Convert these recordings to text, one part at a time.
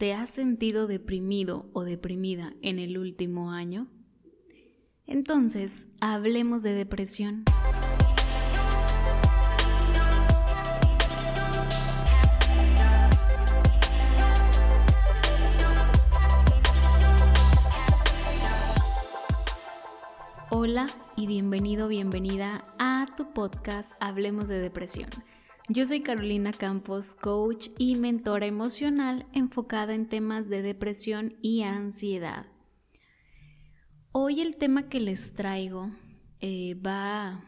¿Te has sentido deprimido o deprimida en el último año? Entonces, hablemos de depresión. Hola y bienvenido, bienvenida a tu podcast Hablemos de Depresión yo soy Carolina Campos, coach y mentora emocional enfocada en temas de depresión y ansiedad. Hoy el tema que les traigo eh, va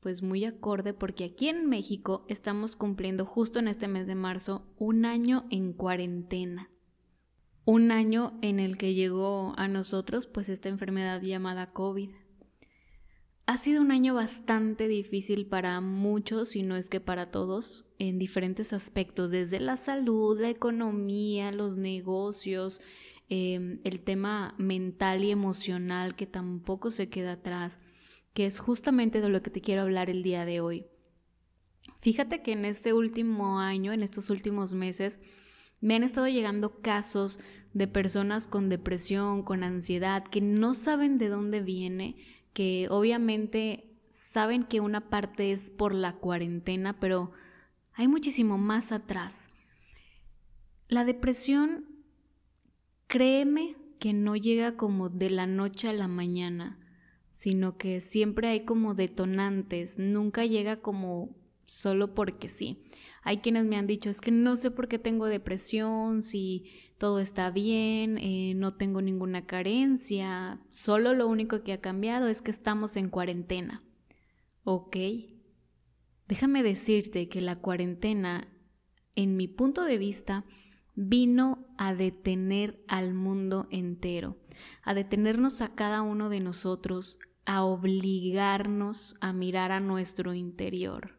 pues muy acorde porque aquí en México estamos cumpliendo justo en este mes de marzo un año en cuarentena. Un año en el que llegó a nosotros pues esta enfermedad llamada COVID. Ha sido un año bastante difícil para muchos, y no es que para todos, en diferentes aspectos, desde la salud, la economía, los negocios, em, el tema mental y emocional que tampoco se queda atrás, que es justamente de lo que te quiero hablar el día de hoy. Fíjate que en este último año, en estos últimos meses, me han estado llegando casos de personas con depresión, con ansiedad, que no saben de dónde viene, que obviamente saben que una parte es por la cuarentena, pero hay muchísimo más atrás. La depresión, créeme que no llega como de la noche a la mañana, sino que siempre hay como detonantes, nunca llega como solo porque sí. Hay quienes me han dicho, es que no sé por qué tengo depresión, si todo está bien, eh, no tengo ninguna carencia, solo lo único que ha cambiado es que estamos en cuarentena. ¿Ok? Déjame decirte que la cuarentena, en mi punto de vista, vino a detener al mundo entero, a detenernos a cada uno de nosotros, a obligarnos a mirar a nuestro interior.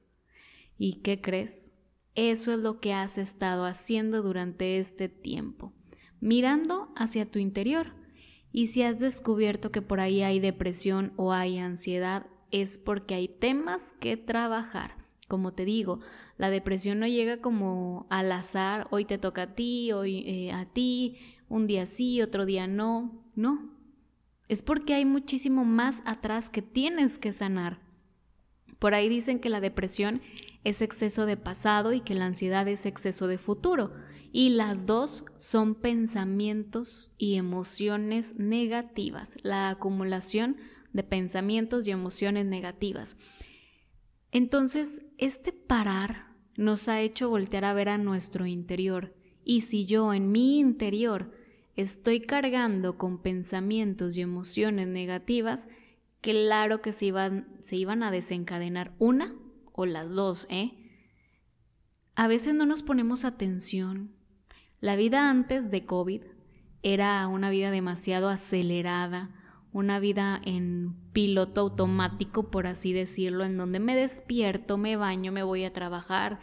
¿Y qué crees? Eso es lo que has estado haciendo durante este tiempo, mirando hacia tu interior. Y si has descubierto que por ahí hay depresión o hay ansiedad, es porque hay temas que trabajar. Como te digo, la depresión no llega como al azar, hoy te toca a ti, hoy eh, a ti, un día sí, otro día no. No, es porque hay muchísimo más atrás que tienes que sanar. Por ahí dicen que la depresión es exceso de pasado y que la ansiedad es exceso de futuro. Y las dos son pensamientos y emociones negativas, la acumulación de pensamientos y emociones negativas. Entonces, este parar nos ha hecho voltear a ver a nuestro interior. Y si yo en mi interior estoy cargando con pensamientos y emociones negativas, claro que se iban, se iban a desencadenar una o las dos, ¿eh? A veces no nos ponemos atención. La vida antes de COVID era una vida demasiado acelerada, una vida en piloto automático, por así decirlo, en donde me despierto, me baño, me voy a trabajar,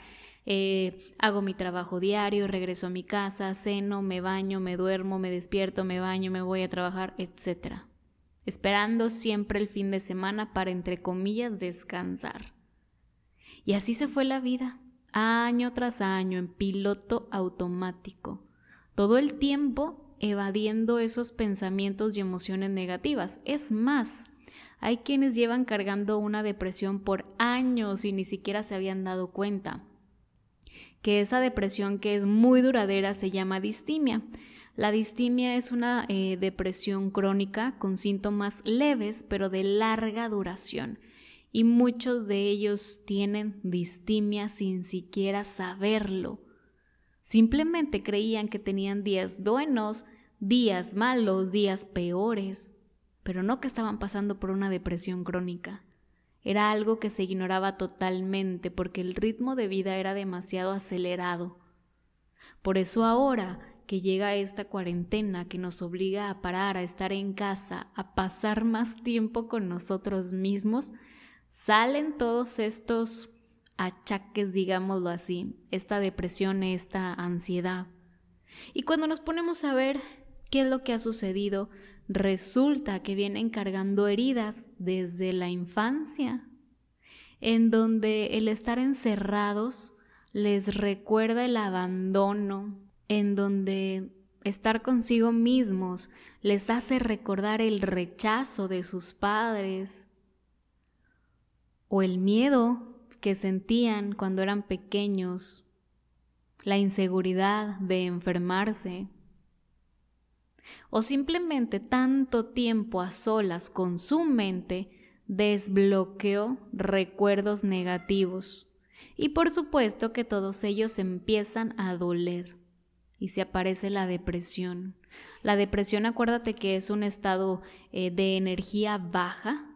eh, hago mi trabajo diario, regreso a mi casa, ceno, me baño, me duermo, me despierto, me baño, me voy a trabajar, etc. Esperando siempre el fin de semana para, entre comillas, descansar. Y así se fue la vida, año tras año, en piloto automático, todo el tiempo evadiendo esos pensamientos y emociones negativas. Es más, hay quienes llevan cargando una depresión por años y ni siquiera se habían dado cuenta. Que esa depresión que es muy duradera se llama distimia. La distimia es una eh, depresión crónica con síntomas leves pero de larga duración y muchos de ellos tienen distimia sin siquiera saberlo. Simplemente creían que tenían días buenos, días malos, días peores, pero no que estaban pasando por una depresión crónica. Era algo que se ignoraba totalmente porque el ritmo de vida era demasiado acelerado. Por eso ahora que llega esta cuarentena que nos obliga a parar, a estar en casa, a pasar más tiempo con nosotros mismos, salen todos estos achaques, digámoslo así, esta depresión, esta ansiedad. Y cuando nos ponemos a ver qué es lo que ha sucedido, resulta que vienen cargando heridas desde la infancia, en donde el estar encerrados les recuerda el abandono, en donde estar consigo mismos les hace recordar el rechazo de sus padres o el miedo que sentían cuando eran pequeños, la inseguridad de enfermarse, o simplemente tanto tiempo a solas con su mente desbloqueó recuerdos negativos. Y por supuesto que todos ellos empiezan a doler y se aparece la depresión. La depresión, acuérdate que es un estado eh, de energía baja,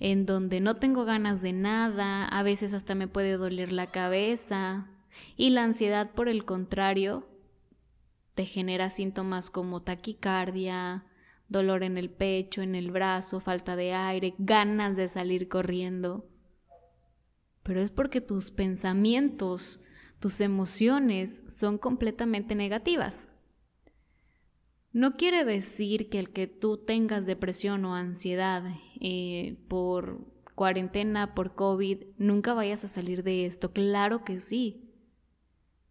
en donde no tengo ganas de nada, a veces hasta me puede doler la cabeza, y la ansiedad, por el contrario, te genera síntomas como taquicardia, dolor en el pecho, en el brazo, falta de aire, ganas de salir corriendo. Pero es porque tus pensamientos, tus emociones son completamente negativas. No quiere decir que el que tú tengas depresión o ansiedad eh, por cuarentena, por COVID, nunca vayas a salir de esto. Claro que sí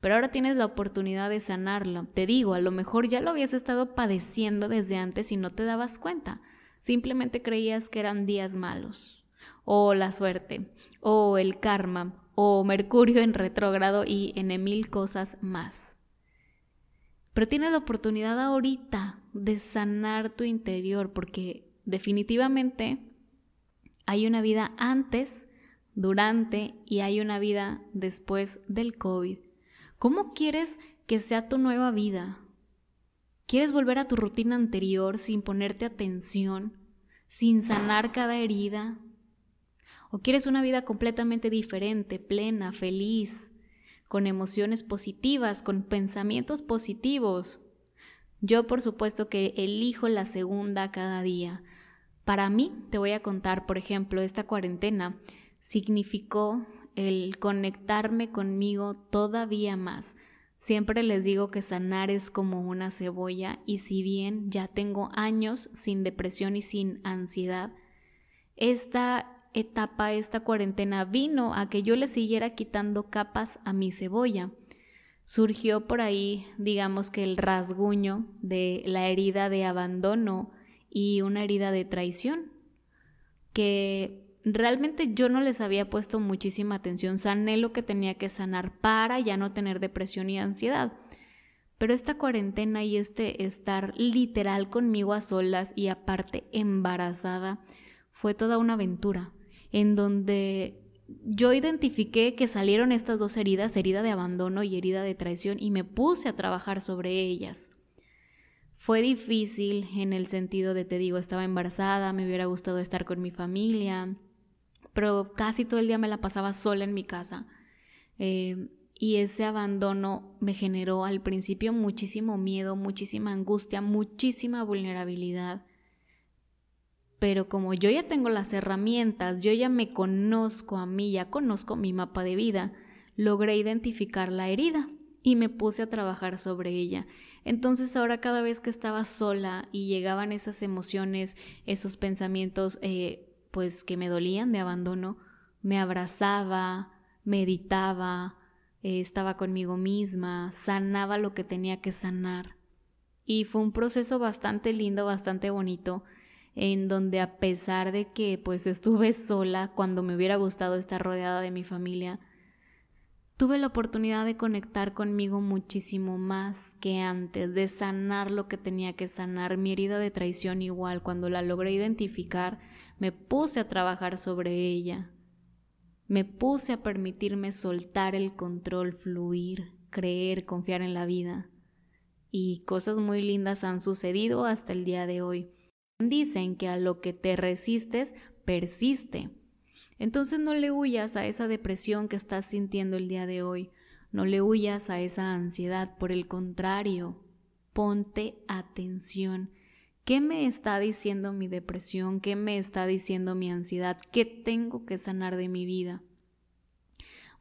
pero ahora tienes la oportunidad de sanarlo. Te digo, a lo mejor ya lo habías estado padeciendo desde antes y no te dabas cuenta. Simplemente creías que eran días malos, o la suerte, o el karma, o Mercurio en retrógrado y en mil cosas más. Pero tienes la oportunidad ahorita de sanar tu interior porque definitivamente hay una vida antes, durante y hay una vida después del COVID. ¿Cómo quieres que sea tu nueva vida? ¿Quieres volver a tu rutina anterior sin ponerte atención, sin sanar cada herida? ¿O quieres una vida completamente diferente, plena, feliz, con emociones positivas, con pensamientos positivos? Yo por supuesto que elijo la segunda cada día. Para mí, te voy a contar, por ejemplo, esta cuarentena significó el conectarme conmigo todavía más. Siempre les digo que sanar es como una cebolla y si bien ya tengo años sin depresión y sin ansiedad, esta etapa, esta cuarentena vino a que yo le siguiera quitando capas a mi cebolla. Surgió por ahí, digamos que el rasguño de la herida de abandono y una herida de traición, que realmente yo no les había puesto muchísima atención, sané lo que tenía que sanar para ya no tener depresión y ansiedad. Pero esta cuarentena y este estar literal conmigo a solas y aparte embarazada fue toda una aventura en donde yo identifiqué que salieron estas dos heridas, herida de abandono y herida de traición, y me puse a trabajar sobre ellas. Fue difícil en el sentido de, te digo, estaba embarazada, me hubiera gustado estar con mi familia, pero casi todo el día me la pasaba sola en mi casa. Eh, y ese abandono me generó al principio muchísimo miedo, muchísima angustia, muchísima vulnerabilidad. Pero como yo ya tengo las herramientas, yo ya me conozco a mí, ya conozco mi mapa de vida, logré identificar la herida y me puse a trabajar sobre ella. Entonces ahora cada vez que estaba sola y llegaban esas emociones, esos pensamientos, eh, pues que me dolían de abandono, me abrazaba, meditaba, eh, estaba conmigo misma, sanaba lo que tenía que sanar. Y fue un proceso bastante lindo, bastante bonito, en donde a pesar de que pues estuve sola cuando me hubiera gustado estar rodeada de mi familia, tuve la oportunidad de conectar conmigo muchísimo más que antes, de sanar lo que tenía que sanar, mi herida de traición igual, cuando la logré identificar, me puse a trabajar sobre ella, me puse a permitirme soltar el control, fluir, creer, confiar en la vida. Y cosas muy lindas han sucedido hasta el día de hoy. Dicen que a lo que te resistes, persiste. Entonces no le huyas a esa depresión que estás sintiendo el día de hoy, no le huyas a esa ansiedad, por el contrario, ponte atención. ¿Qué me está diciendo mi depresión? ¿Qué me está diciendo mi ansiedad? ¿Qué tengo que sanar de mi vida?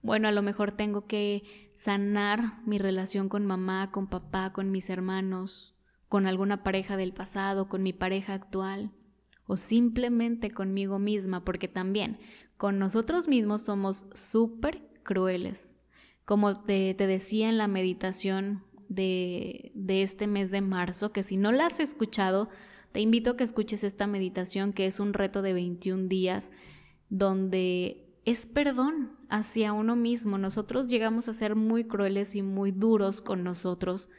Bueno, a lo mejor tengo que sanar mi relación con mamá, con papá, con mis hermanos, con alguna pareja del pasado, con mi pareja actual o simplemente conmigo misma, porque también con nosotros mismos somos súper crueles. Como te, decía en la meditación de, de este mes de marzo, que si no la has escuchado, te invito a que escuches esta meditación que es un reto de 21 días donde es perdón hacia uno mismo. Nosotros llegamos a ser muy crueles y muy duros con nosotros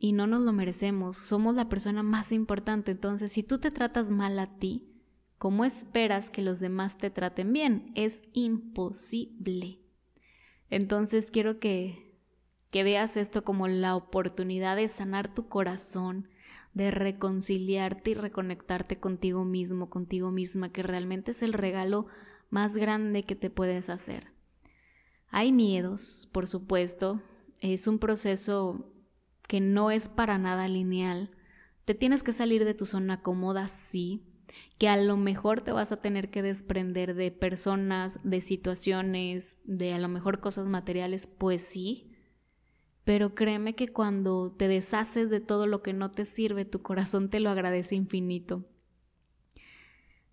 y no nos lo merecemos. Somos la persona más importante. Entonces, si tú te tratas mal a ti, ¿cómo esperas que los demás te traten bien? Es imposible. Entonces, quiero que, que veas esto como la oportunidad de sanar tu corazón, de reconciliarte y reconectarte contigo mismo, contigo misma, que realmente es el regalo más grande que te puedes hacer. Hay miedos, por supuesto, es un proceso que no es para nada lineal. Te tienes que salir de tu zona cómoda, sí, que a lo mejor te vas a tener que desprender de personas, de situaciones, de a lo mejor cosas materiales, pues sí, pero créeme que cuando te deshaces de todo lo que no te sirve, tu corazón te lo agradece infinito.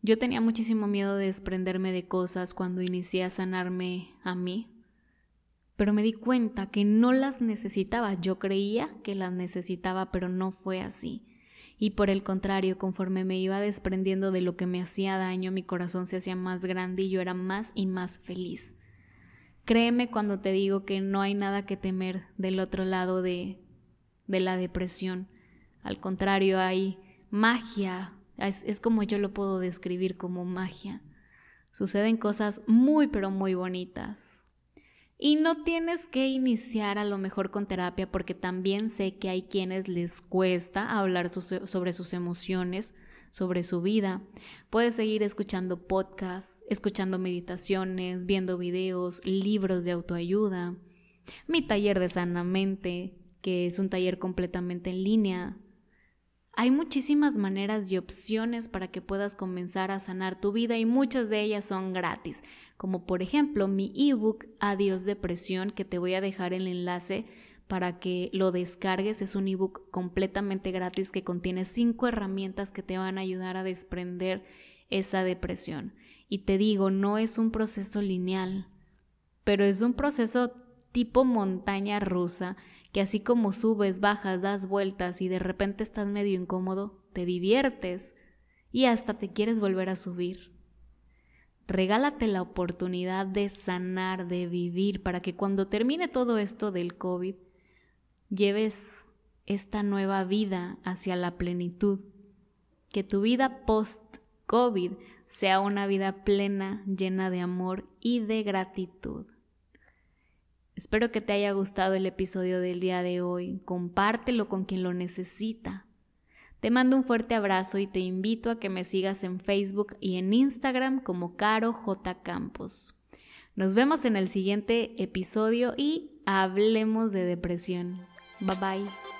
Yo tenía muchísimo miedo de desprenderme de cosas cuando inicié a sanarme a mí, pero me di cuenta que no las necesitaba. Yo creía que las necesitaba, pero no fue así. Y por el contrario, conforme me iba desprendiendo de lo que me hacía daño, mi corazón se hacía más grande y yo era más y más feliz. Créeme cuando te digo que no hay nada que temer del otro lado de, de la depresión. Al contrario, hay magia. Es, es como yo lo puedo describir como magia. Suceden cosas muy, pero muy bonitas. Y no tienes que iniciar a lo mejor con terapia porque también sé que hay quienes les cuesta hablar sobre sus emociones sobre su vida. Puedes seguir escuchando podcasts, escuchando meditaciones, viendo videos, libros de autoayuda. Mi taller de Sanamente, que es un taller completamente en línea. Hay muchísimas maneras y opciones para que puedas comenzar a sanar tu vida y muchas de ellas son gratis, como por ejemplo mi ebook Adiós Depresión que te voy a dejar el enlace para que lo descargues. Es un ebook completamente gratis que contiene cinco herramientas que te van a ayudar a desprender esa depresión. Y te digo, no es un proceso lineal, pero es un proceso tipo montaña rusa que así como subes, bajas, das vueltas y de repente estás medio incómodo, te diviertes y hasta te quieres volver a subir. Regálate la oportunidad de sanar, de vivir, para que cuando termine todo esto del COVID, lleves esta nueva vida hacia la plenitud, que tu vida post-COVID sea una vida plena, llena de amor y de gratitud. Espero que te haya gustado el episodio del día de hoy. Compártelo con quien lo necesita. Te mando un fuerte abrazo y te invito a que me sigas en Facebook y en Instagram como Caro J. Campos. Nos vemos en el siguiente episodio y hablemos de depresión. Bye bye.